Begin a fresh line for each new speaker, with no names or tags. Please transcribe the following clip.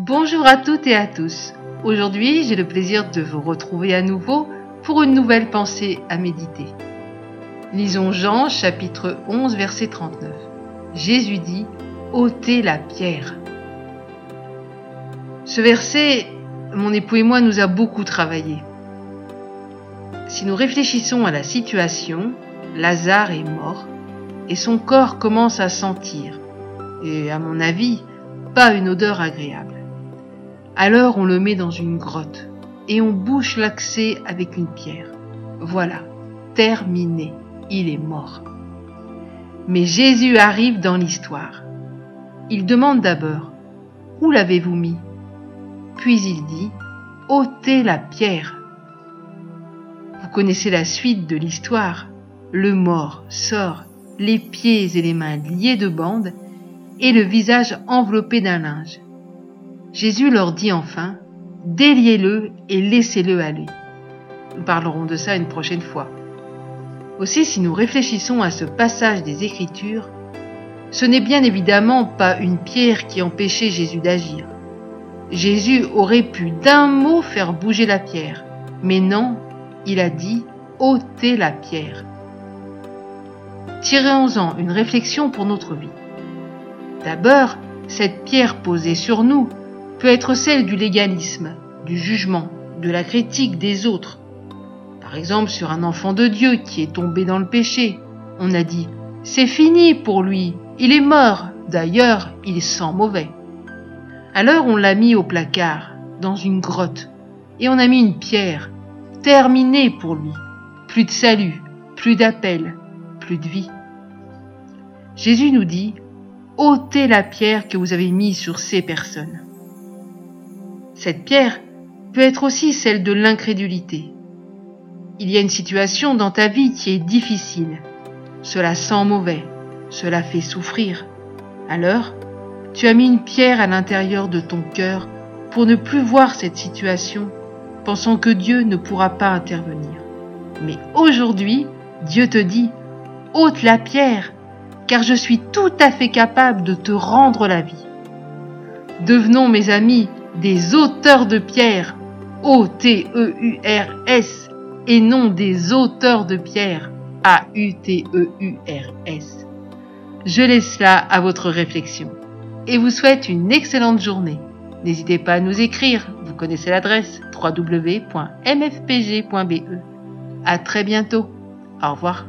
Bonjour à toutes et à tous. Aujourd'hui, j'ai le plaisir de vous retrouver à nouveau pour une nouvelle pensée à méditer. Lisons Jean chapitre 11 verset 39. Jésus dit ôtez la pierre. Ce verset, mon époux et moi nous a beaucoup travaillé. Si nous réfléchissons à la situation, Lazare est mort et son corps commence à sentir, et à mon avis, pas une odeur agréable. Alors on le met dans une grotte et on bouche l'accès avec une pierre. Voilà, terminé, il est mort. Mais Jésus arrive dans l'histoire. Il demande d'abord, Où l'avez-vous mis? Puis il dit, ôtez la pierre. Vous connaissez la suite de l'histoire. Le mort sort, les pieds et les mains liés de bandes et le visage enveloppé d'un linge. Jésus leur dit enfin, déliez-le et laissez-le aller. Nous parlerons de ça une prochaine fois. Aussi, si nous réfléchissons à ce passage des Écritures, ce n'est bien évidemment pas une pierre qui empêchait Jésus d'agir. Jésus aurait pu d'un mot faire bouger la pierre, mais non, il a dit ôtez la pierre. Tirons-en une réflexion pour notre vie. D'abord, cette pierre posée sur nous peut être celle du légalisme, du jugement, de la critique des autres. Par exemple, sur un enfant de Dieu qui est tombé dans le péché, on a dit ⁇ C'est fini pour lui, il est mort, d'ailleurs il sent mauvais ⁇ Alors on l'a mis au placard, dans une grotte, et on a mis une pierre, terminée pour lui. Plus de salut, plus d'appel, plus de vie. Jésus nous dit ⁇ ôtez la pierre que vous avez mise sur ces personnes. Cette pierre peut être aussi celle de l'incrédulité. Il y a une situation dans ta vie qui est difficile. Cela sent mauvais, cela fait souffrir. Alors, tu as mis une pierre à l'intérieur de ton cœur pour ne plus voir cette situation, pensant que Dieu ne pourra pas intervenir. Mais aujourd'hui, Dieu te dit, ôte la pierre, car je suis tout à fait capable de te rendre la vie. Devenons, mes amis, des auteurs de pierre, O-T-E-U-R-S, et non des auteurs de pierre, A-U-T-E-U-R-S. Je laisse cela à votre réflexion et vous souhaite une excellente journée. N'hésitez pas à nous écrire, vous connaissez l'adresse www.mfpg.be. À très bientôt. Au revoir.